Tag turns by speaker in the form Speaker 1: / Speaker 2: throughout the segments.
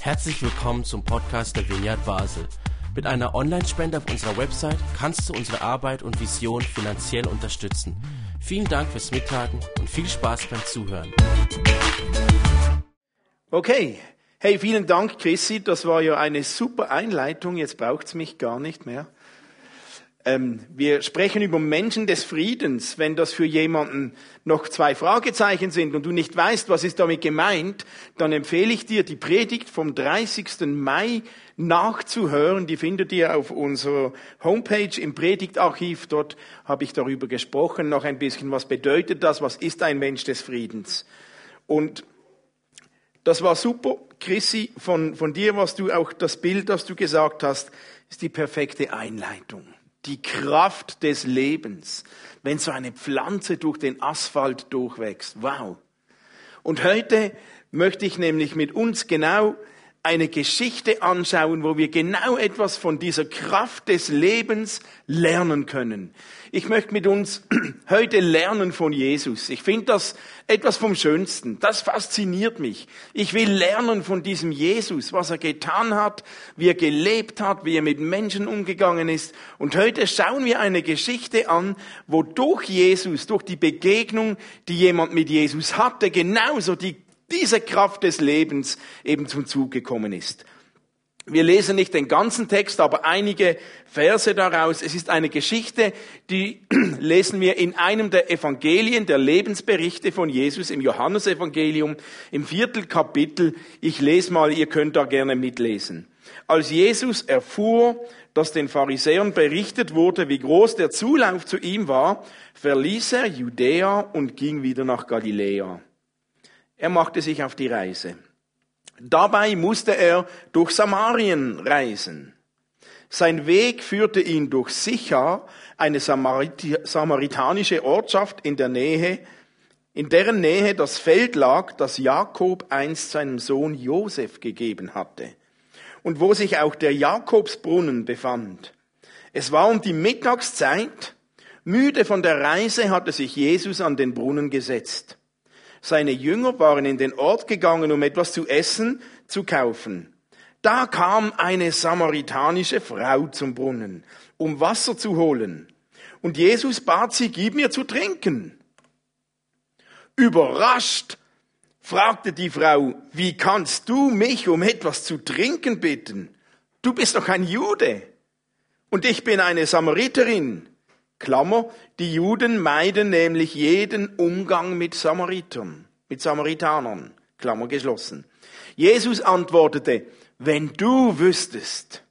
Speaker 1: Herzlich willkommen zum Podcast der Vineyard Basel. Mit einer Online-Spende auf unserer Website kannst du unsere Arbeit und Vision finanziell unterstützen. Vielen Dank fürs Mittagen und viel Spaß beim Zuhören.
Speaker 2: Okay. Hey, vielen Dank, Chrissy. Das war ja eine super Einleitung. Jetzt braucht's mich gar nicht mehr. Ähm, wir sprechen über Menschen des Friedens. Wenn das für jemanden noch zwei Fragezeichen sind und du nicht weißt, was ist damit gemeint, dann empfehle ich dir, die Predigt vom 30. Mai nachzuhören. Die findet ihr auf unserer Homepage im Predigtarchiv. Dort habe ich darüber gesprochen, noch ein bisschen, was bedeutet das, was ist ein Mensch des Friedens. Und das war super, Chrissy, von, von dir, was du auch das Bild, das du gesagt hast, ist die perfekte Einleitung die Kraft des Lebens, wenn so eine Pflanze durch den Asphalt durchwächst. Wow. Und heute möchte ich nämlich mit uns genau eine Geschichte anschauen, wo wir genau etwas von dieser Kraft des Lebens lernen können. Ich möchte mit uns heute lernen von Jesus. Ich finde das etwas vom Schönsten. Das fasziniert mich. Ich will lernen von diesem Jesus, was er getan hat, wie er gelebt hat, wie er mit Menschen umgegangen ist. Und heute schauen wir eine Geschichte an, wo durch Jesus, durch die Begegnung, die jemand mit Jesus hatte, genauso die diese Kraft des Lebens eben zum Zug gekommen ist. Wir lesen nicht den ganzen Text, aber einige Verse daraus. Es ist eine Geschichte, die lesen wir in einem der Evangelien, der Lebensberichte von Jesus im Johannesevangelium im Viertelkapitel. Ich lese mal, ihr könnt da gerne mitlesen. Als Jesus erfuhr, dass den Pharisäern berichtet wurde, wie groß der Zulauf zu ihm war, verließ er Judäa und ging wieder nach Galiläa. Er machte sich auf die Reise. Dabei musste er durch Samarien reisen. Sein Weg führte ihn durch Sichar, eine samaritanische Ortschaft in der Nähe, in deren Nähe das Feld lag, das Jakob einst seinem Sohn Josef gegeben hatte und wo sich auch der Jakobsbrunnen befand. Es war um die Mittagszeit. Müde von der Reise hatte sich Jesus an den Brunnen gesetzt. Seine Jünger waren in den Ort gegangen, um etwas zu essen zu kaufen. Da kam eine samaritanische Frau zum Brunnen, um Wasser zu holen. Und Jesus bat sie, gib mir zu trinken. Überrascht fragte die Frau, wie kannst du mich um etwas zu trinken bitten? Du bist doch ein Jude und ich bin eine Samariterin. Klammer, die Juden meiden nämlich jeden Umgang mit Samaritern, mit Samaritanern. Klammer geschlossen. Jesus antwortete, wenn du wüsstest,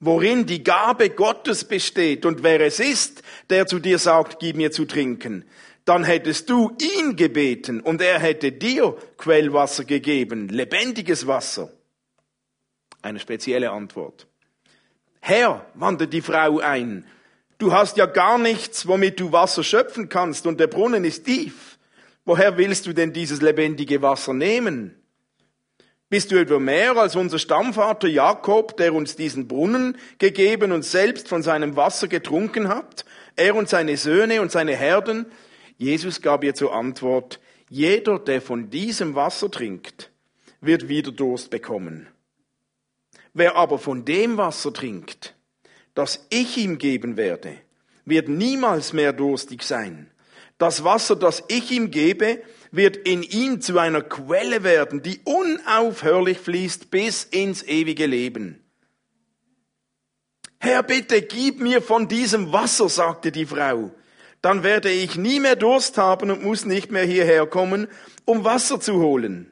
Speaker 2: worin die Gabe Gottes besteht und wer es ist, der zu dir sagt, gib mir zu trinken, dann hättest du ihn gebeten und er hätte dir Quellwasser gegeben, lebendiges Wasser. Eine spezielle Antwort. Herr, wandte die Frau ein, Du hast ja gar nichts, womit du Wasser schöpfen kannst und der Brunnen ist tief. Woher willst du denn dieses lebendige Wasser nehmen? Bist du etwa mehr als unser Stammvater Jakob, der uns diesen Brunnen gegeben und selbst von seinem Wasser getrunken hat? Er und seine Söhne und seine Herden? Jesus gab ihr zur Antwort, jeder, der von diesem Wasser trinkt, wird wieder Durst bekommen. Wer aber von dem Wasser trinkt, das ich ihm geben werde, wird niemals mehr durstig sein. Das Wasser, das ich ihm gebe, wird in ihm zu einer Quelle werden, die unaufhörlich fließt bis ins ewige Leben. Herr, bitte gib mir von diesem Wasser, sagte die Frau. Dann werde ich nie mehr Durst haben und muss nicht mehr hierher kommen, um Wasser zu holen.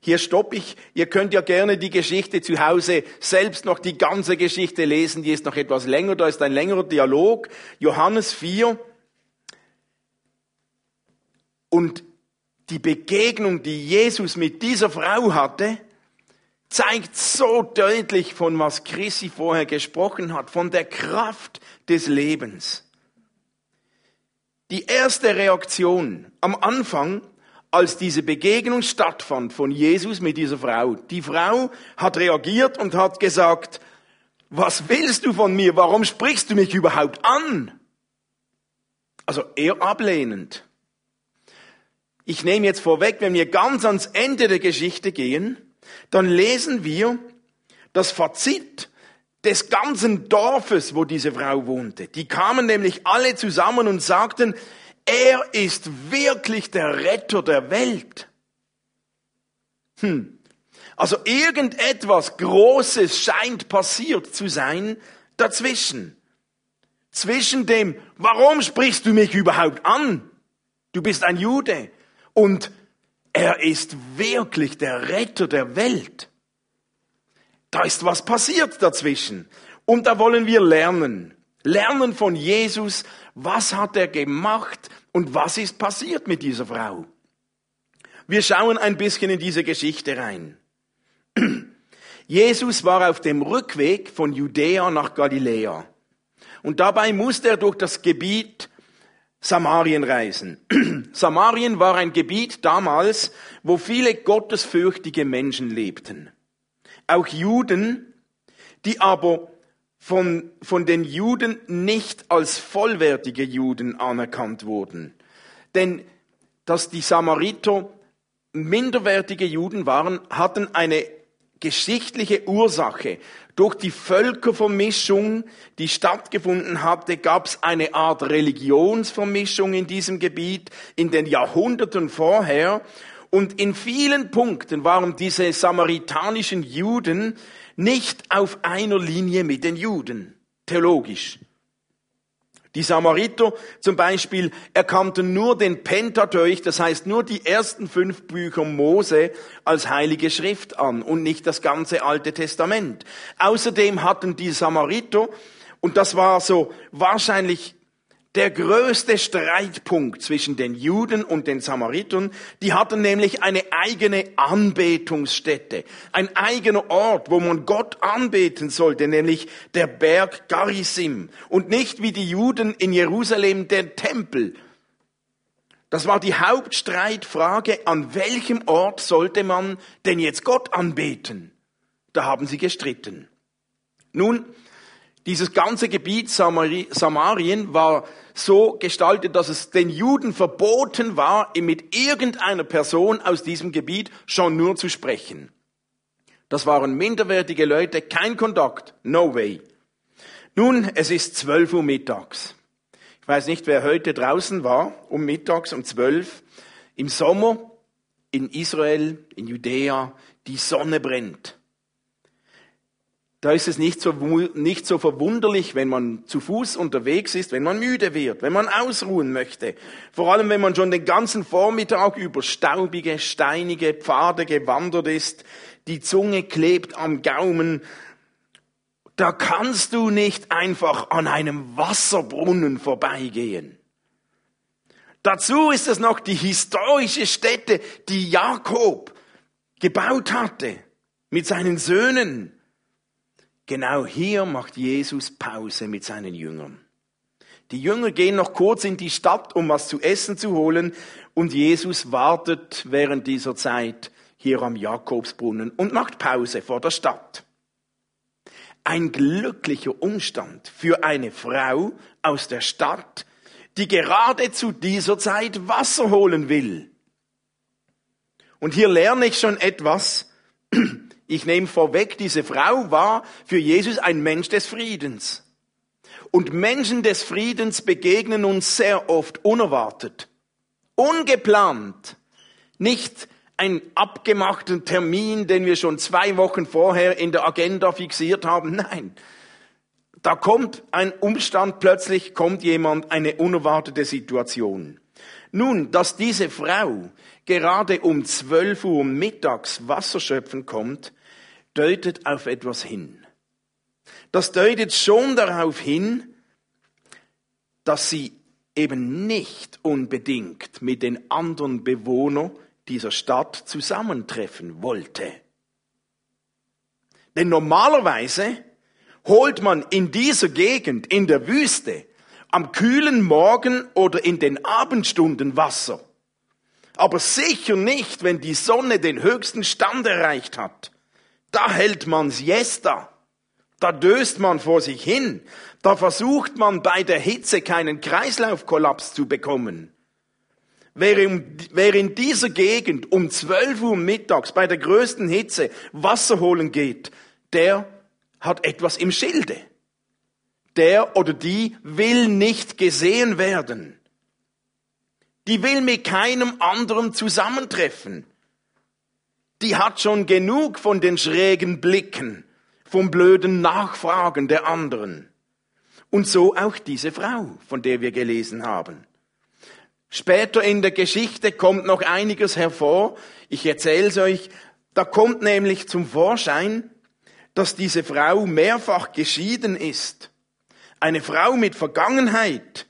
Speaker 2: Hier stoppe ich. Ihr könnt ja gerne die Geschichte zu Hause selbst noch die ganze Geschichte lesen. Die ist noch etwas länger. Da ist ein längerer Dialog. Johannes 4. Und die Begegnung, die Jesus mit dieser Frau hatte, zeigt so deutlich, von was Chrissy vorher gesprochen hat, von der Kraft des Lebens. Die erste Reaktion am Anfang als diese Begegnung stattfand von Jesus mit dieser Frau. Die Frau hat reagiert und hat gesagt, was willst du von mir? Warum sprichst du mich überhaupt an? Also eher ablehnend. ich nehme jetzt vorweg, wenn wir ganz ans Ende der Geschichte gehen, dann lesen wir das Fazit des ganzen Dorfes, wo diese Frau wohnte. Die kamen nämlich alle zusammen und sagten, er ist wirklich der Retter der Welt. Hm. Also irgendetwas Großes scheint passiert zu sein dazwischen. Zwischen dem, warum sprichst du mich überhaupt an? Du bist ein Jude. Und er ist wirklich der Retter der Welt. Da ist was passiert dazwischen. Und da wollen wir lernen. Lernen von Jesus, was hat er gemacht und was ist passiert mit dieser Frau. Wir schauen ein bisschen in diese Geschichte rein. Jesus war auf dem Rückweg von Judäa nach Galiläa. Und dabei musste er durch das Gebiet Samarien reisen. Samarien war ein Gebiet damals, wo viele gottesfürchtige Menschen lebten. Auch Juden, die aber von, von den Juden nicht als vollwertige Juden anerkannt wurden. Denn dass die Samariter minderwertige Juden waren, hatten eine geschichtliche Ursache. Durch die Völkervermischung, die stattgefunden hatte, gab es eine Art Religionsvermischung in diesem Gebiet in den Jahrhunderten vorher. Und in vielen Punkten waren diese samaritanischen Juden nicht auf einer Linie mit den Juden, theologisch. Die Samariter zum Beispiel erkannten nur den Pentateuch, das heißt nur die ersten fünf Bücher Mose als heilige Schrift an und nicht das ganze Alte Testament. Außerdem hatten die Samariter, und das war so wahrscheinlich der größte Streitpunkt zwischen den Juden und den Samaritern, die hatten nämlich eine eigene Anbetungsstätte, ein eigener Ort, wo man Gott anbeten sollte, nämlich der Berg Garizim und nicht wie die Juden in Jerusalem der Tempel. Das war die Hauptstreitfrage, an welchem Ort sollte man denn jetzt Gott anbeten? Da haben sie gestritten. Nun, dieses ganze Gebiet Samarien war so gestaltet, dass es den Juden verboten war, mit irgendeiner Person aus diesem Gebiet schon nur zu sprechen. Das waren minderwertige Leute, kein Kontakt, no way. Nun, es ist 12 Uhr mittags. Ich weiß nicht, wer heute draußen war, um mittags um 12. Im Sommer in Israel, in Judäa, die Sonne brennt. Da ist es nicht so, nicht so verwunderlich, wenn man zu Fuß unterwegs ist, wenn man müde wird, wenn man ausruhen möchte. Vor allem, wenn man schon den ganzen Vormittag über staubige, steinige Pfade gewandert ist, die Zunge klebt am Gaumen. Da kannst du nicht einfach an einem Wasserbrunnen vorbeigehen. Dazu ist es noch die historische Stätte, die Jakob gebaut hatte mit seinen Söhnen. Genau hier macht Jesus Pause mit seinen Jüngern. Die Jünger gehen noch kurz in die Stadt, um was zu essen zu holen, und Jesus wartet während dieser Zeit hier am Jakobsbrunnen und macht Pause vor der Stadt. Ein glücklicher Umstand für eine Frau aus der Stadt, die gerade zu dieser Zeit Wasser holen will. Und hier lerne ich schon etwas ich nehme vorweg, diese Frau war für Jesus ein Mensch des Friedens. Und Menschen des Friedens begegnen uns sehr oft unerwartet, ungeplant, nicht ein abgemachten Termin, den wir schon zwei Wochen vorher in der Agenda fixiert haben. Nein, da kommt ein Umstand, plötzlich kommt jemand, eine unerwartete Situation. Nun, dass diese Frau gerade um 12 Uhr mittags Wasser schöpfen kommt, deutet auf etwas hin. Das deutet schon darauf hin, dass sie eben nicht unbedingt mit den anderen Bewohnern dieser Stadt zusammentreffen wollte. Denn normalerweise holt man in dieser Gegend, in der Wüste, am kühlen Morgen oder in den Abendstunden Wasser. Aber sicher nicht, wenn die Sonne den höchsten Stand erreicht hat da hält man Siesta. Da döst man vor sich hin. Da versucht man bei der Hitze keinen Kreislaufkollaps zu bekommen. wer, wer in dieser Gegend um 12 Uhr mittags bei der größten Hitze Wasser holen geht, der hat etwas im Schilde. Der oder die will nicht gesehen werden. Die will mit keinem anderen zusammentreffen. Die hat schon genug von den schrägen Blicken, vom blöden Nachfragen der anderen. Und so auch diese Frau, von der wir gelesen haben. Später in der Geschichte kommt noch einiges hervor. Ich erzähle es euch. Da kommt nämlich zum Vorschein, dass diese Frau mehrfach geschieden ist. Eine Frau mit Vergangenheit.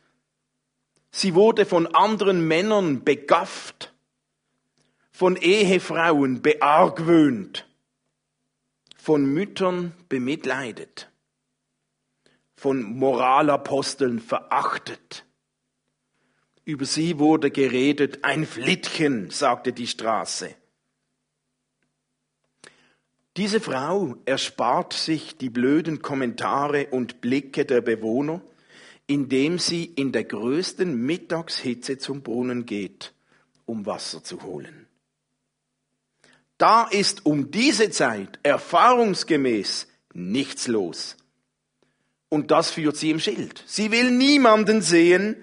Speaker 2: Sie wurde von anderen Männern begafft, von Ehefrauen beargwöhnt, von Müttern bemitleidet, von Moralaposteln verachtet. Über sie wurde geredet, ein Flittchen, sagte die Straße. Diese Frau erspart sich die blöden Kommentare und Blicke der Bewohner, indem sie in der größten Mittagshitze zum Brunnen geht, um Wasser zu holen. Da ist um diese Zeit erfahrungsgemäß nichts los. Und das führt sie im Schild. Sie will niemanden sehen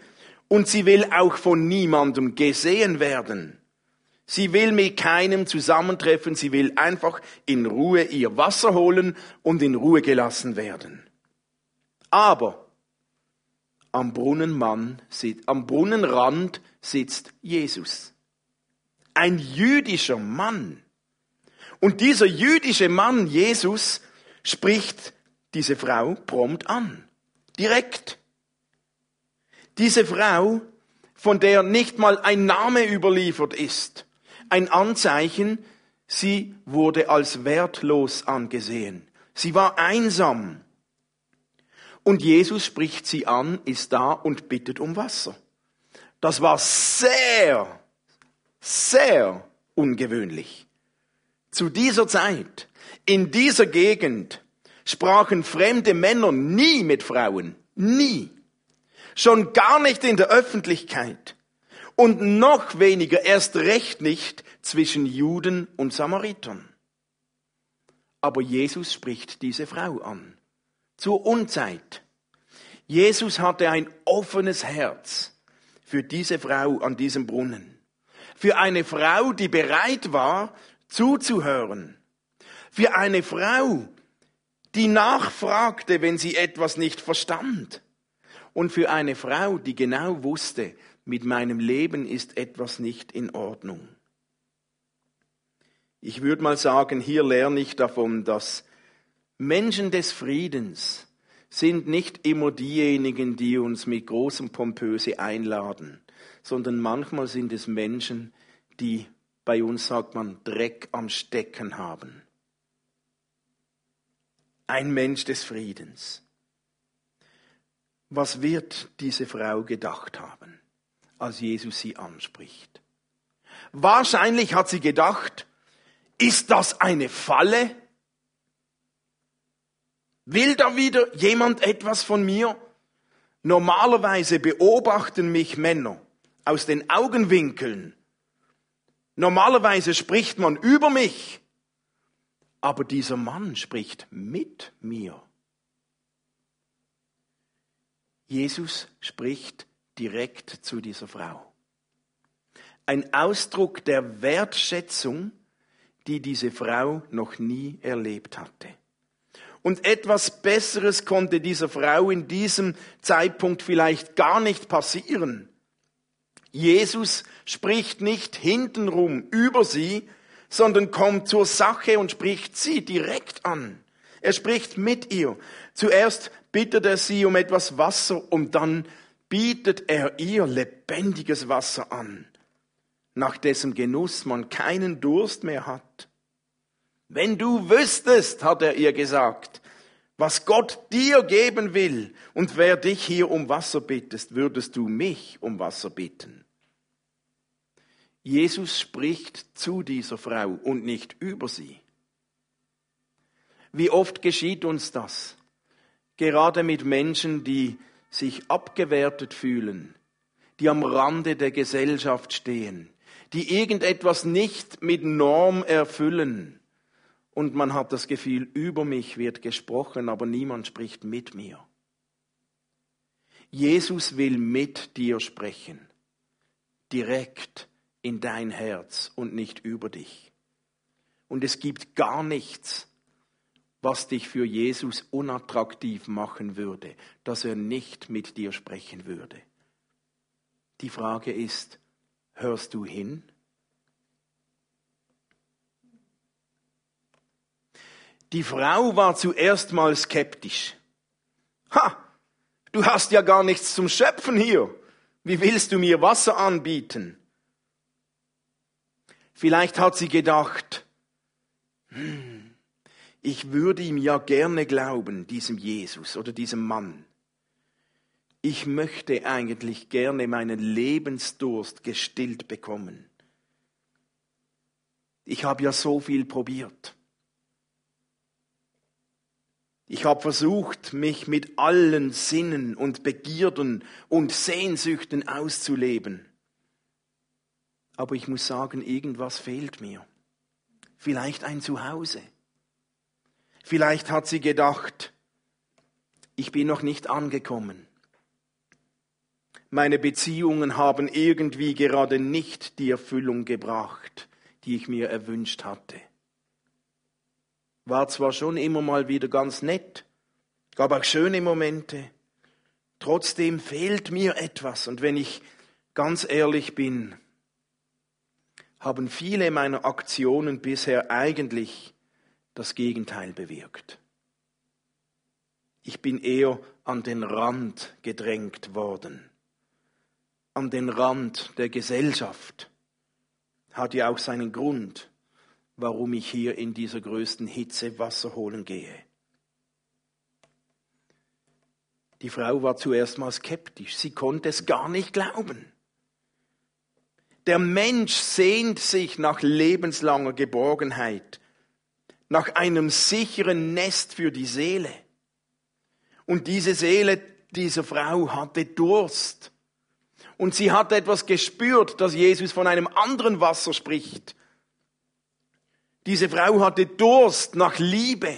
Speaker 2: und sie will auch von niemandem gesehen werden. Sie will mit keinem zusammentreffen, sie will einfach in Ruhe ihr Wasser holen und in Ruhe gelassen werden. Aber am Brunnenmann, am Brunnenrand sitzt Jesus. Ein jüdischer Mann. Und dieser jüdische Mann, Jesus, spricht diese Frau prompt an. Direkt. Diese Frau, von der nicht mal ein Name überliefert ist, ein Anzeichen, sie wurde als wertlos angesehen. Sie war einsam. Und Jesus spricht sie an, ist da und bittet um Wasser. Das war sehr, sehr ungewöhnlich. Zu dieser Zeit, in dieser Gegend, sprachen fremde Männer nie mit Frauen. Nie. Schon gar nicht in der Öffentlichkeit. Und noch weniger, erst recht nicht zwischen Juden und Samaritern. Aber Jesus spricht diese Frau an zur Unzeit. Jesus hatte ein offenes Herz für diese Frau an diesem Brunnen. Für eine Frau, die bereit war, zuzuhören. Für eine Frau, die nachfragte, wenn sie etwas nicht verstand. Und für eine Frau, die genau wusste, mit meinem Leben ist etwas nicht in Ordnung. Ich würde mal sagen, hier lerne ich davon, dass Menschen des Friedens sind nicht immer diejenigen, die uns mit großem Pompöse einladen, sondern manchmal sind es Menschen, die bei uns sagt man Dreck am Stecken haben. Ein Mensch des Friedens. Was wird diese Frau gedacht haben, als Jesus sie anspricht? Wahrscheinlich hat sie gedacht, ist das eine Falle? Will da wieder jemand etwas von mir? Normalerweise beobachten mich Männer aus den Augenwinkeln. Normalerweise spricht man über mich. Aber dieser Mann spricht mit mir. Jesus spricht direkt zu dieser Frau. Ein Ausdruck der Wertschätzung, die diese Frau noch nie erlebt hatte. Und etwas Besseres konnte dieser Frau in diesem Zeitpunkt vielleicht gar nicht passieren. Jesus spricht nicht hintenrum über sie, sondern kommt zur Sache und spricht sie direkt an. Er spricht mit ihr. Zuerst bittet er sie um etwas Wasser und dann bietet er ihr lebendiges Wasser an, nach dessen Genuss man keinen Durst mehr hat. Wenn du wüsstest, hat er ihr gesagt, was Gott dir geben will und wer dich hier um Wasser bittest, würdest du mich um Wasser bitten. Jesus spricht zu dieser Frau und nicht über sie. Wie oft geschieht uns das? Gerade mit Menschen, die sich abgewertet fühlen, die am Rande der Gesellschaft stehen, die irgendetwas nicht mit Norm erfüllen. Und man hat das Gefühl, über mich wird gesprochen, aber niemand spricht mit mir. Jesus will mit dir sprechen, direkt in dein Herz und nicht über dich. Und es gibt gar nichts, was dich für Jesus unattraktiv machen würde, dass er nicht mit dir sprechen würde. Die Frage ist, hörst du hin? Die Frau war zuerst mal skeptisch. Ha, du hast ja gar nichts zum Schöpfen hier. Wie willst du mir Wasser anbieten? Vielleicht hat sie gedacht, hm, ich würde ihm ja gerne glauben, diesem Jesus oder diesem Mann. Ich möchte eigentlich gerne meinen Lebensdurst gestillt bekommen. Ich habe ja so viel probiert. Ich habe versucht, mich mit allen Sinnen und Begierden und Sehnsüchten auszuleben. Aber ich muss sagen, irgendwas fehlt mir. Vielleicht ein Zuhause. Vielleicht hat sie gedacht, ich bin noch nicht angekommen. Meine Beziehungen haben irgendwie gerade nicht die Erfüllung gebracht, die ich mir erwünscht hatte. War zwar schon immer mal wieder ganz nett, gab auch schöne Momente, trotzdem fehlt mir etwas. Und wenn ich ganz ehrlich bin, haben viele meiner Aktionen bisher eigentlich das Gegenteil bewirkt. Ich bin eher an den Rand gedrängt worden, an den Rand der Gesellschaft. Hat ja auch seinen Grund, warum ich hier in dieser größten Hitze Wasser holen gehe. Die Frau war zuerst mal skeptisch, sie konnte es gar nicht glauben. Der Mensch sehnt sich nach lebenslanger Geborgenheit, nach einem sicheren Nest für die Seele. Und diese Seele dieser Frau hatte Durst. Und sie hat etwas gespürt, dass Jesus von einem anderen Wasser spricht. Diese Frau hatte Durst nach Liebe,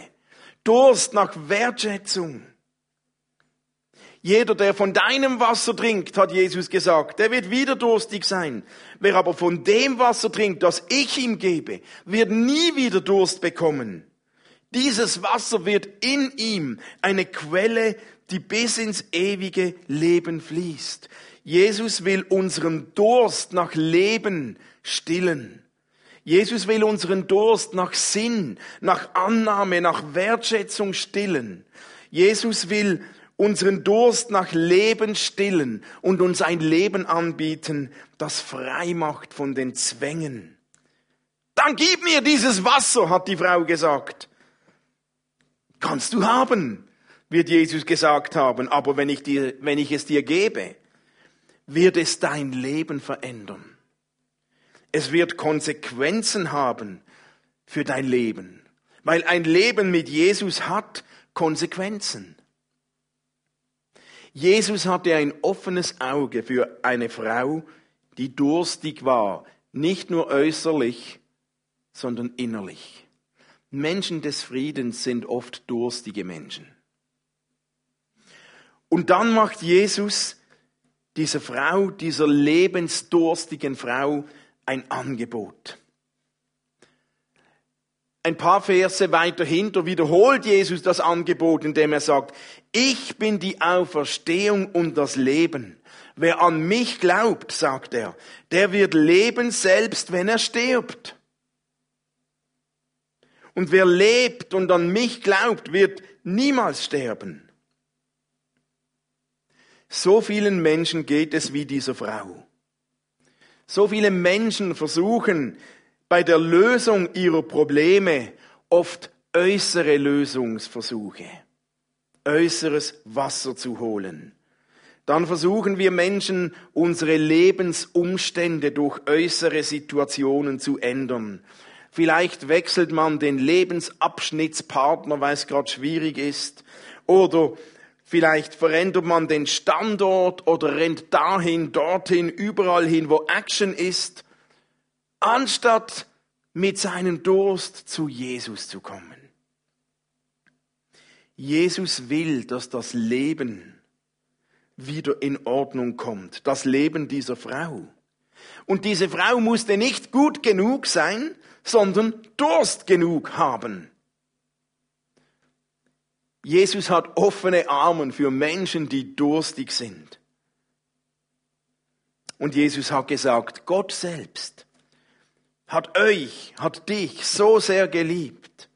Speaker 2: Durst nach Wertschätzung. Jeder, der von deinem Wasser trinkt, hat Jesus gesagt, der wird wieder durstig sein. Wer aber von dem Wasser trinkt, das ich ihm gebe, wird nie wieder Durst bekommen. Dieses Wasser wird in ihm eine Quelle, die bis ins ewige Leben fließt. Jesus will unseren Durst nach Leben stillen. Jesus will unseren Durst nach Sinn, nach Annahme, nach Wertschätzung stillen. Jesus will unseren Durst nach Leben stillen und uns ein Leben anbieten, das frei macht von den Zwängen. Dann gib mir dieses Wasser, hat die Frau gesagt. Kannst du haben, wird Jesus gesagt haben, aber wenn ich, dir, wenn ich es dir gebe, wird es dein Leben verändern. Es wird Konsequenzen haben für dein Leben, weil ein Leben mit Jesus hat Konsequenzen. Jesus hatte ein offenes Auge für eine Frau, die durstig war, nicht nur äußerlich, sondern innerlich. Menschen des Friedens sind oft durstige Menschen. Und dann macht Jesus dieser Frau, dieser lebensdurstigen Frau, ein Angebot. Ein paar Verse weiter hinter wiederholt Jesus das Angebot, indem er sagt, ich bin die Auferstehung und das Leben. Wer an mich glaubt, sagt er, der wird leben selbst, wenn er stirbt. Und wer lebt und an mich glaubt, wird niemals sterben. So vielen Menschen geht es wie dieser Frau. So viele Menschen versuchen bei der Lösung ihrer Probleme oft äußere Lösungsversuche äußeres Wasser zu holen. Dann versuchen wir Menschen, unsere Lebensumstände durch äußere Situationen zu ändern. Vielleicht wechselt man den Lebensabschnittspartner, weil es gerade schwierig ist. Oder Vielleicht verändert man den Standort oder rennt dahin, dorthin, überall hin, wo Action ist, anstatt mit seinem Durst zu Jesus zu kommen. Jesus will, dass das Leben wieder in Ordnung kommt, das Leben dieser Frau. Und diese Frau musste nicht gut genug sein, sondern Durst genug haben. Jesus hat offene Arme für Menschen, die durstig sind. Und Jesus hat gesagt, Gott selbst hat euch, hat dich so sehr geliebt,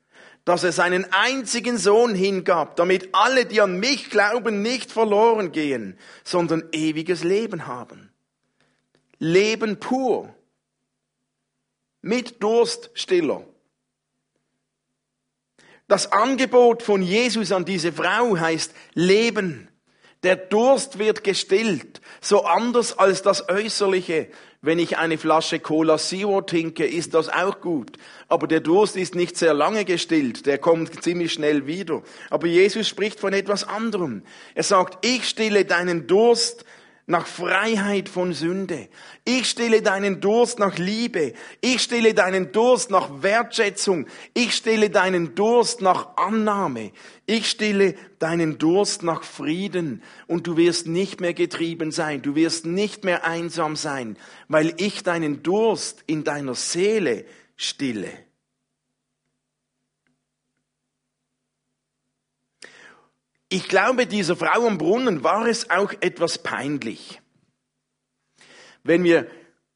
Speaker 2: dass er seinen einzigen Sohn hingab, damit alle, die an mich glauben, nicht verloren gehen, sondern ewiges Leben haben. Leben pur. Mit Durststiller. Das Angebot von Jesus an diese Frau heißt Leben. Der Durst wird gestillt, so anders als das Äußerliche. Wenn ich eine Flasche Cola Zero trinke, ist das auch gut. Aber der Durst ist nicht sehr lange gestillt, der kommt ziemlich schnell wieder. Aber Jesus spricht von etwas anderem. Er sagt, ich stille deinen Durst nach Freiheit von Sünde. Ich stille deinen Durst nach Liebe. Ich stille deinen Durst nach Wertschätzung. Ich stille deinen Durst nach Annahme. Ich stille deinen Durst nach Frieden. Und du wirst nicht mehr getrieben sein. Du wirst nicht mehr einsam sein, weil ich deinen Durst in deiner Seele stille. Ich glaube, dieser Frau am Brunnen war es auch etwas peinlich. Wenn wir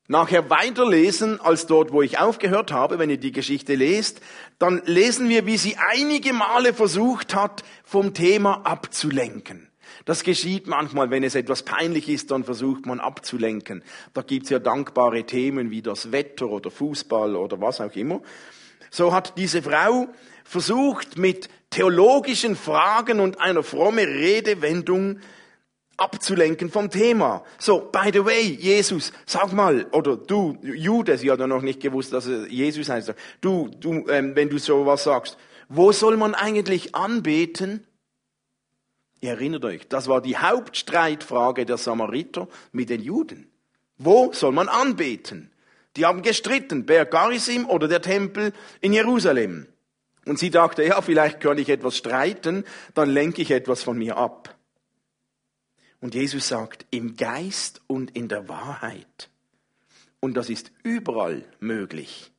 Speaker 2: nachher weiterlesen als dort, wo ich aufgehört habe, wenn ihr die Geschichte lest, dann lesen wir, wie sie einige Male versucht hat, vom Thema abzulenken. Das geschieht manchmal, wenn es etwas peinlich ist, dann versucht man abzulenken. Da gibt's ja dankbare Themen wie das Wetter oder Fußball oder was auch immer. So hat diese Frau versucht, mit theologischen Fragen und einer fromme Redewendung abzulenken vom Thema. So, by the way, Jesus, sag mal, oder du, Jude, sie hat ja noch nicht gewusst, dass er Jesus heißt. Du, du, ähm, wenn du sowas sagst, wo soll man eigentlich anbeten? Ihr erinnert euch, das war die Hauptstreitfrage der Samariter mit den Juden. Wo soll man anbeten? Die haben gestritten, Berg Garizim oder der Tempel in Jerusalem. Und sie dachte, ja, vielleicht kann ich etwas streiten, dann lenke ich etwas von mir ab. Und Jesus sagt, im Geist und in der Wahrheit. Und das ist überall möglich.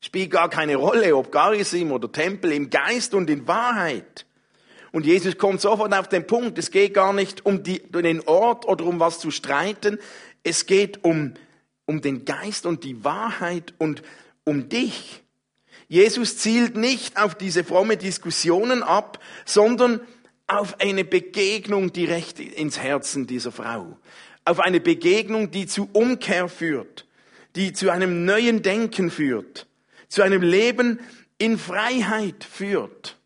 Speaker 2: Spielt gar keine Rolle, ob Garizim oder Tempel, im Geist und in Wahrheit. Und Jesus kommt sofort auf den Punkt, es geht gar nicht um, die, um den Ort oder um was zu streiten, es geht um, um den Geist und die Wahrheit und um dich. Jesus zielt nicht auf diese fromme Diskussionen ab, sondern auf eine Begegnung direkt ins Herzen dieser Frau. Auf eine Begegnung, die zu Umkehr führt, die zu einem neuen Denken führt, zu einem Leben in Freiheit führt.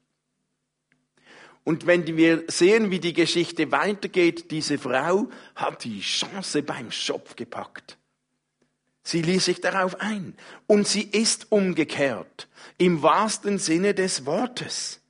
Speaker 2: Und wenn wir sehen, wie die Geschichte weitergeht, diese Frau hat die Chance beim Schopf gepackt. Sie ließ sich darauf ein und sie ist umgekehrt im wahrsten Sinne des Wortes,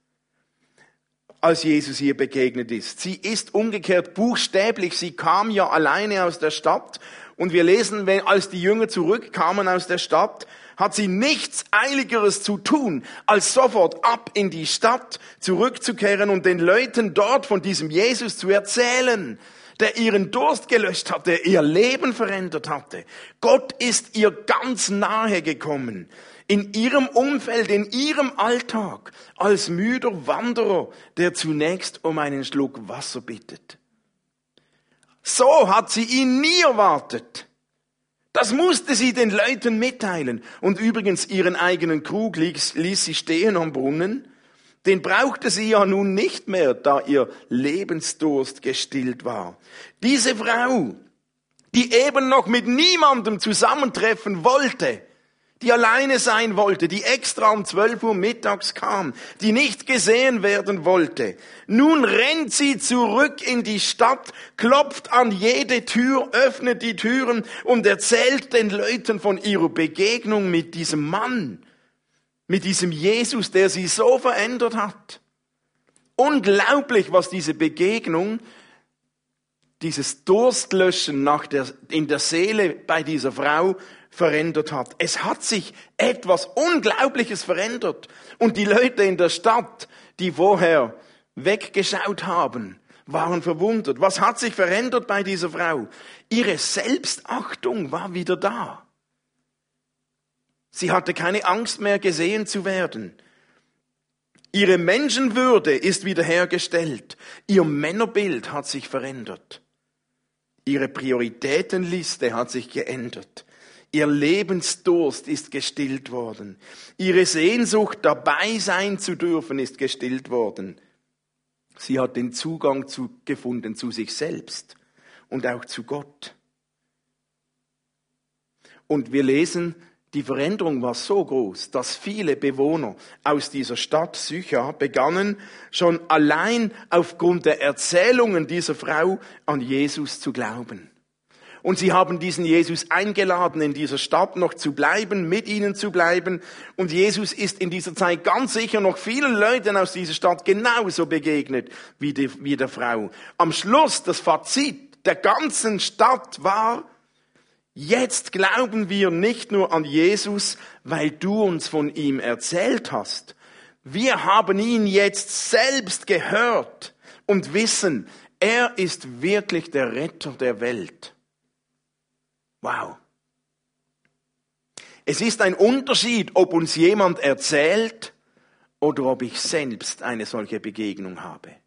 Speaker 2: als Jesus ihr begegnet ist. Sie ist umgekehrt buchstäblich. Sie kam ja alleine aus der Stadt und wir lesen, als die Jünger zurückkamen aus der Stadt, hat sie nichts Eiligeres zu tun, als sofort ab in die Stadt zurückzukehren und den Leuten dort von diesem Jesus zu erzählen der ihren Durst gelöscht hatte, ihr Leben verändert hatte. Gott ist ihr ganz nahe gekommen. In ihrem Umfeld, in ihrem Alltag, als müder Wanderer, der zunächst um einen Schluck Wasser bittet. So hat sie ihn nie erwartet. Das musste sie den Leuten mitteilen. Und übrigens ihren eigenen Krug ließ, ließ sie stehen am Brunnen den brauchte sie ja nun nicht mehr, da ihr Lebensdurst gestillt war. Diese Frau, die eben noch mit niemandem zusammentreffen wollte, die alleine sein wollte, die extra um 12 Uhr mittags kam, die nicht gesehen werden wollte. Nun rennt sie zurück in die Stadt, klopft an jede Tür, öffnet die Türen und erzählt den Leuten von ihrer Begegnung mit diesem Mann mit diesem Jesus, der sie so verändert hat. unglaublich, was diese Begegnung, dieses Durstlöschen nach der, in der Seele bei dieser Frau verändert hat. Es hat sich etwas Unglaubliches verändert. Und die Leute in der Stadt, die vorher weggeschaut haben, waren verwundert. Was hat sich verändert bei dieser Frau? Ihre Selbstachtung war wieder da. Sie hatte keine Angst mehr gesehen zu werden. Ihre Menschenwürde ist wiederhergestellt. Ihr Männerbild hat sich verändert. Ihre Prioritätenliste hat sich geändert. Ihr Lebensdurst ist gestillt worden. Ihre Sehnsucht, dabei sein zu dürfen, ist gestillt worden. Sie hat den Zugang zu, gefunden zu sich selbst und auch zu Gott. Und wir lesen, die Veränderung war so groß, dass viele Bewohner aus dieser Stadt Sycha begannen, schon allein aufgrund der Erzählungen dieser Frau an Jesus zu glauben. Und sie haben diesen Jesus eingeladen, in dieser Stadt noch zu bleiben, mit ihnen zu bleiben. Und Jesus ist in dieser Zeit ganz sicher noch vielen Leuten aus dieser Stadt genauso begegnet wie, die, wie der Frau. Am Schluss, das Fazit der ganzen Stadt war, Jetzt glauben wir nicht nur an Jesus, weil du uns von ihm erzählt hast. Wir haben ihn jetzt selbst gehört und wissen, er ist wirklich der Retter der Welt. Wow. Es ist ein Unterschied, ob uns jemand erzählt oder ob ich selbst eine solche Begegnung habe.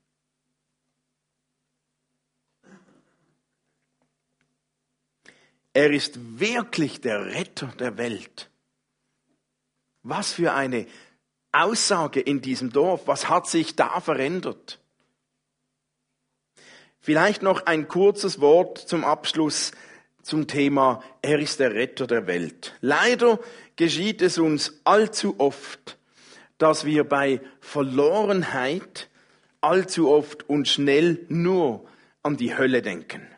Speaker 2: Er ist wirklich der Retter der Welt. Was für eine Aussage in diesem Dorf. Was hat sich da verändert? Vielleicht noch ein kurzes Wort zum Abschluss zum Thema, er ist der Retter der Welt. Leider geschieht es uns allzu oft, dass wir bei Verlorenheit allzu oft und schnell nur an die Hölle denken.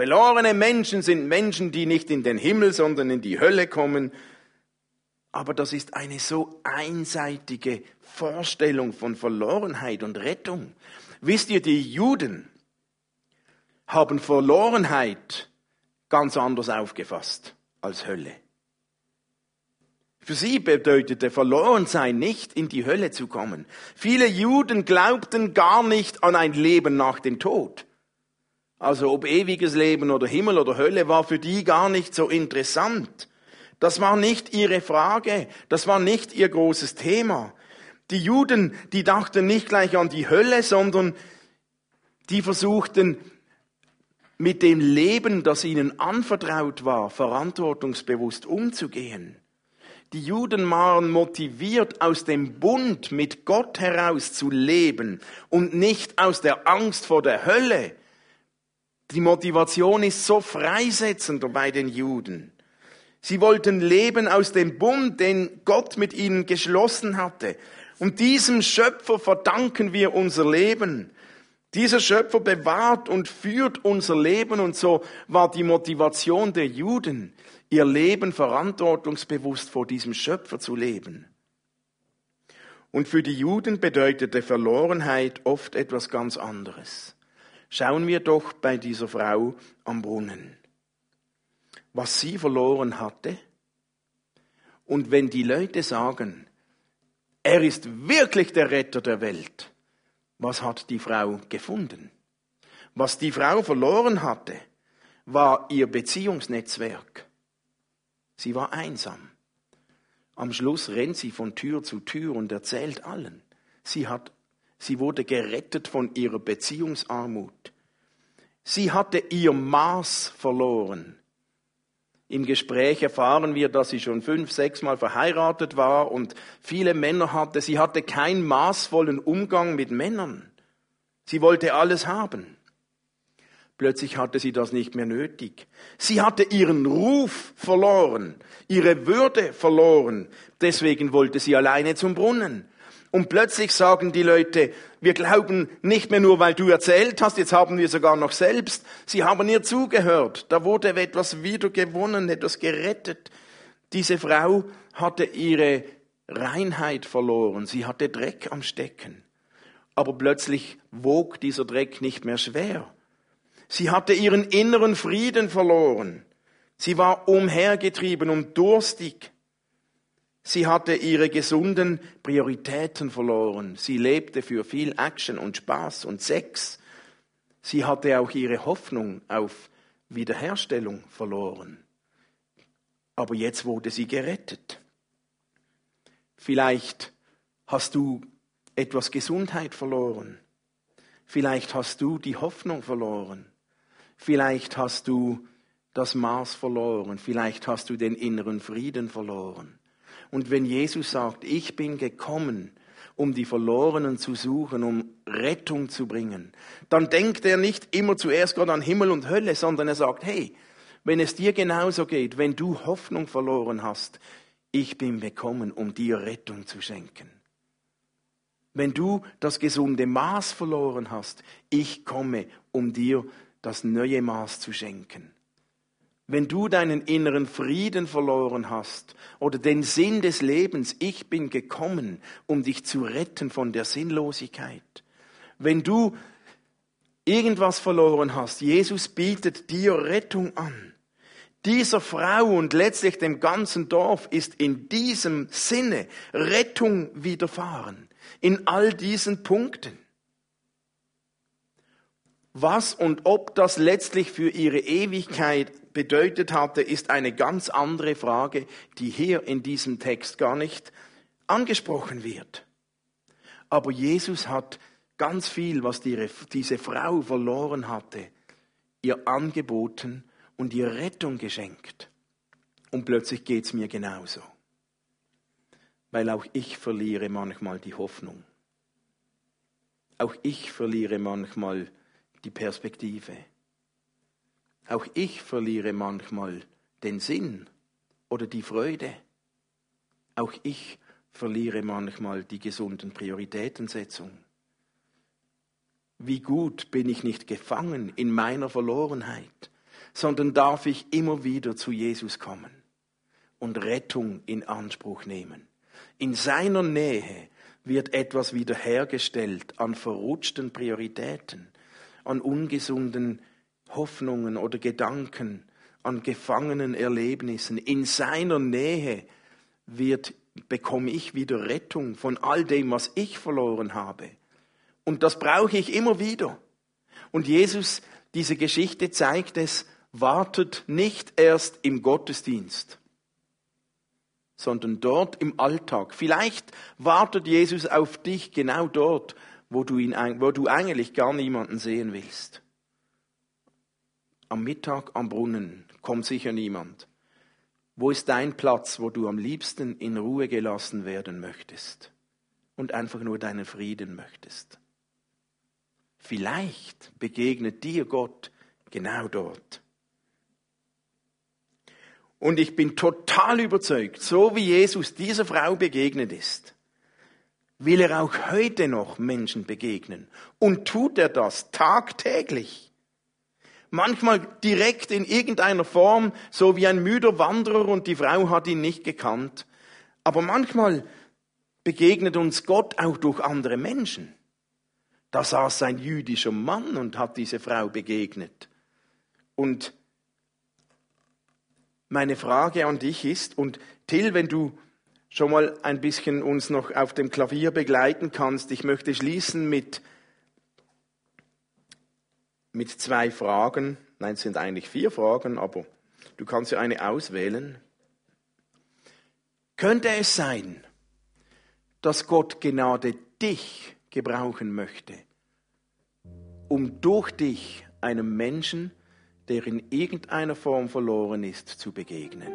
Speaker 2: Verlorene Menschen sind Menschen, die nicht in den Himmel, sondern in die Hölle kommen. Aber das ist eine so einseitige Vorstellung von Verlorenheit und Rettung. Wisst ihr, die Juden haben Verlorenheit ganz anders aufgefasst als Hölle. Für sie bedeutete Verlorensein nicht, in die Hölle zu kommen. Viele Juden glaubten gar nicht an ein Leben nach dem Tod. Also ob ewiges Leben oder Himmel oder Hölle war für die gar nicht so interessant. Das war nicht ihre Frage, das war nicht ihr großes Thema. Die Juden, die dachten nicht gleich an die Hölle, sondern die versuchten mit dem Leben, das ihnen anvertraut war, verantwortungsbewusst umzugehen. Die Juden waren motiviert, aus dem Bund mit Gott heraus zu leben und nicht aus der Angst vor der Hölle. Die Motivation ist so freisetzend bei den Juden. Sie wollten leben aus dem Bund, den Gott mit ihnen geschlossen hatte. Und diesem Schöpfer verdanken wir unser Leben. Dieser Schöpfer bewahrt und führt unser Leben und so war die Motivation der Juden, ihr Leben verantwortungsbewusst vor diesem Schöpfer zu leben. Und für die Juden bedeutete Verlorenheit oft etwas ganz anderes. Schauen wir doch bei dieser Frau am Brunnen, was sie verloren hatte. Und wenn die Leute sagen, er ist wirklich der Retter der Welt, was hat die Frau gefunden? Was die Frau verloren hatte, war ihr Beziehungsnetzwerk. Sie war einsam. Am Schluss rennt sie von Tür zu Tür und erzählt allen. Sie hat Sie wurde gerettet von ihrer Beziehungsarmut. Sie hatte ihr Maß verloren. Im Gespräch erfahren wir, dass sie schon fünf, sechs Mal verheiratet war und viele Männer hatte. Sie hatte keinen maßvollen Umgang mit Männern. Sie wollte alles haben. Plötzlich hatte sie das nicht mehr nötig. Sie hatte ihren Ruf verloren, ihre Würde verloren. Deswegen wollte sie alleine zum Brunnen. Und plötzlich sagen die Leute, wir glauben nicht mehr nur, weil du erzählt hast, jetzt haben wir sogar noch selbst. Sie haben ihr zugehört. Da wurde etwas wiedergewonnen, etwas gerettet. Diese Frau hatte ihre Reinheit verloren. Sie hatte Dreck am Stecken. aber plötzlich wog dieser Dreck nicht mehr schwer. Sie hatte ihren inneren Frieden verloren. Sie war umhergetrieben und durstig. Sie hatte ihre gesunden Prioritäten verloren. Sie lebte für viel Action und Spaß und Sex. Sie hatte auch ihre Hoffnung auf Wiederherstellung verloren. Aber jetzt wurde sie gerettet. Vielleicht hast du etwas Gesundheit verloren. Vielleicht hast du die Hoffnung verloren. Vielleicht hast du das Maß verloren. Vielleicht hast du den inneren Frieden verloren. Und wenn Jesus sagt, ich bin gekommen, um die Verlorenen zu suchen, um Rettung zu bringen, dann denkt er nicht immer zuerst Gott an Himmel und Hölle, sondern er sagt, hey, wenn es dir genauso geht, wenn du Hoffnung verloren hast, ich bin gekommen, um dir Rettung zu schenken. Wenn du das gesunde Maß verloren hast, ich komme, um dir das neue Maß zu schenken. Wenn du deinen inneren Frieden verloren hast oder den Sinn des Lebens, ich bin gekommen, um dich zu retten von der Sinnlosigkeit. Wenn du irgendwas verloren hast, Jesus bietet dir Rettung an. Dieser Frau und letztlich dem ganzen Dorf ist in diesem Sinne Rettung widerfahren. In all diesen Punkten. Was und ob das letztlich für ihre Ewigkeit bedeutet hatte, ist eine ganz andere Frage, die hier in diesem Text gar nicht angesprochen wird. Aber Jesus hat ganz viel, was die, diese Frau verloren hatte, ihr angeboten und ihr Rettung geschenkt. Und plötzlich geht es mir genauso. Weil auch ich verliere manchmal die Hoffnung. Auch ich verliere manchmal die Perspektive. Auch ich verliere manchmal den Sinn oder die Freude. Auch ich verliere manchmal die gesunden Prioritätensetzung. Wie gut bin ich nicht gefangen in meiner Verlorenheit, sondern darf ich immer wieder zu Jesus kommen und Rettung in Anspruch nehmen. In seiner Nähe wird etwas wiederhergestellt an verrutschten Prioritäten, an ungesunden Hoffnungen oder Gedanken, an gefangenen Erlebnissen. In seiner Nähe wird, bekomme ich wieder Rettung von all dem, was ich verloren habe. Und das brauche ich immer wieder. Und Jesus, diese Geschichte zeigt es, wartet nicht erst im Gottesdienst, sondern dort im Alltag. Vielleicht wartet Jesus auf dich genau dort, wo du, ihn, wo du eigentlich gar niemanden sehen willst am Mittag am Brunnen kommt sicher niemand. Wo ist dein Platz, wo du am liebsten in Ruhe gelassen werden möchtest und einfach nur deinen Frieden möchtest? Vielleicht begegnet dir Gott genau dort. Und ich bin total überzeugt, so wie Jesus dieser Frau begegnet ist, will er auch heute noch Menschen begegnen. Und tut er das tagtäglich manchmal direkt in irgendeiner Form, so wie ein müder Wanderer und die Frau hat ihn nicht gekannt. Aber manchmal begegnet uns Gott auch durch andere Menschen. Da saß ein jüdischer Mann und hat diese Frau begegnet. Und meine Frage an dich ist, und Till, wenn du schon mal ein bisschen uns noch auf dem Klavier begleiten kannst, ich möchte schließen mit mit zwei Fragen. Nein, es sind eigentlich vier Fragen, aber du kannst ja eine auswählen. Könnte es sein, dass Gott Gnade dich gebrauchen möchte, um durch dich einem Menschen, der in irgendeiner Form verloren ist, zu begegnen?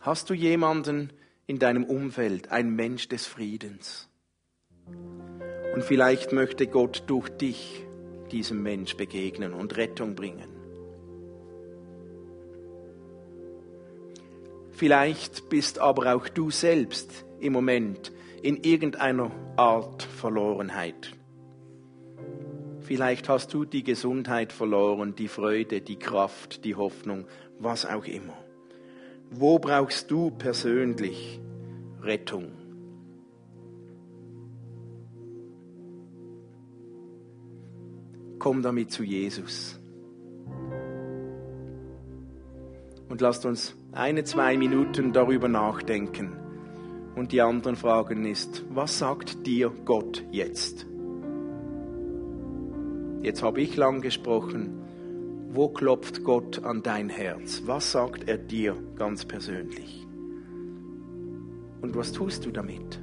Speaker 2: Hast du jemanden in deinem Umfeld, ein Mensch des Friedens? Und vielleicht möchte Gott durch dich diesem Mensch begegnen und Rettung bringen. Vielleicht bist aber auch du selbst im Moment in irgendeiner Art Verlorenheit. Vielleicht hast du die Gesundheit verloren, die Freude, die Kraft, die Hoffnung, was auch immer. Wo brauchst du persönlich Rettung. Komm damit zu Jesus. Und lasst uns eine, zwei Minuten darüber nachdenken. Und die anderen Fragen ist, was sagt dir Gott jetzt? Jetzt habe ich lang gesprochen. Wo klopft Gott an dein Herz? Was sagt er dir ganz persönlich? Und was tust du damit?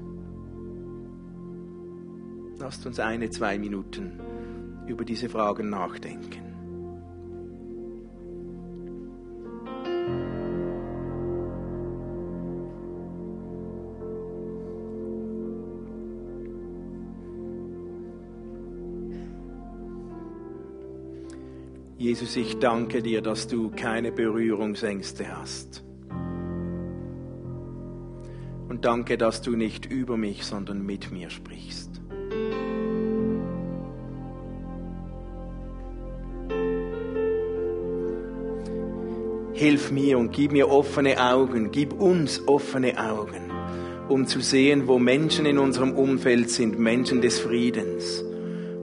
Speaker 2: Lasst uns eine, zwei Minuten über diese Fragen nachdenken. Jesus, ich danke dir, dass du keine Berührungsängste hast. Und danke, dass du nicht über mich, sondern mit mir sprichst. Hilf mir und gib mir offene Augen, gib uns offene Augen, um zu sehen, wo Menschen in unserem Umfeld sind, Menschen des Friedens,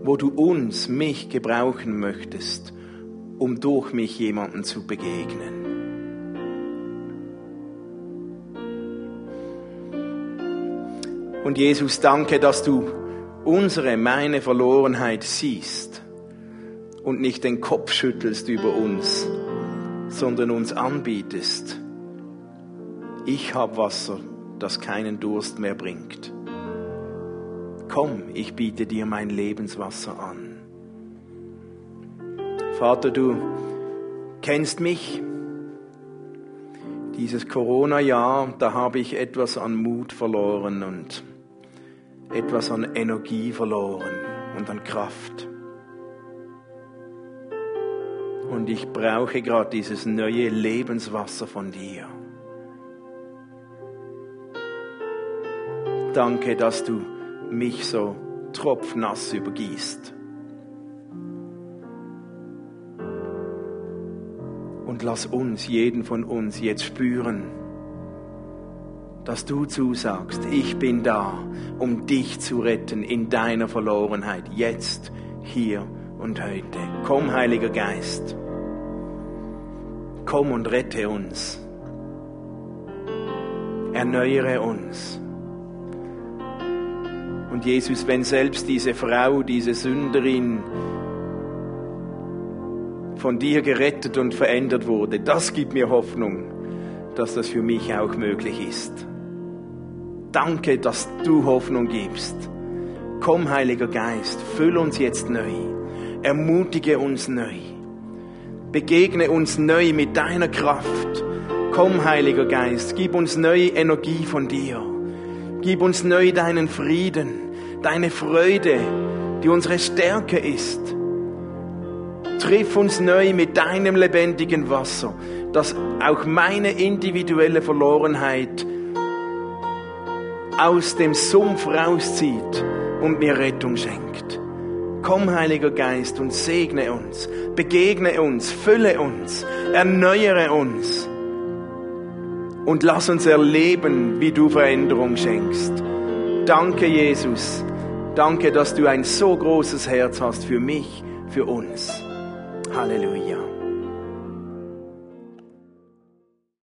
Speaker 2: wo du uns, mich gebrauchen möchtest um durch mich jemanden zu begegnen. Und Jesus, danke, dass du unsere, meine Verlorenheit siehst und nicht den Kopf schüttelst über uns, sondern uns anbietest. Ich habe Wasser, das keinen Durst mehr bringt. Komm, ich biete dir mein Lebenswasser an. Vater, du kennst mich. Dieses Corona-Jahr, da habe ich etwas an Mut verloren und etwas an Energie verloren und an Kraft. Und ich brauche gerade dieses neue Lebenswasser von dir. Danke, dass du mich so tropfnass übergießt. Und lass uns, jeden von uns, jetzt spüren, dass du zusagst, ich bin da, um dich zu retten in deiner Verlorenheit, jetzt, hier und heute. Komm, Heiliger Geist, komm und rette uns, erneuere uns. Und Jesus, wenn selbst diese Frau, diese Sünderin, von dir gerettet und verändert wurde. Das gibt mir Hoffnung, dass das für mich auch möglich ist. Danke, dass du Hoffnung gibst. Komm, Heiliger Geist, füll uns jetzt neu. Ermutige uns neu. Begegne uns neu mit deiner Kraft. Komm, Heiliger Geist, gib uns neue Energie von dir. Gib uns neu deinen Frieden, deine Freude, die unsere Stärke ist. Triff uns neu mit deinem lebendigen Wasser, das auch meine individuelle Verlorenheit aus dem Sumpf rauszieht und mir Rettung schenkt. Komm, Heiliger Geist, und segne uns, begegne uns, fülle uns, erneuere uns und lass uns erleben, wie du Veränderung schenkst. Danke, Jesus. Danke, dass du ein so großes Herz hast für mich, für uns. Halleluja.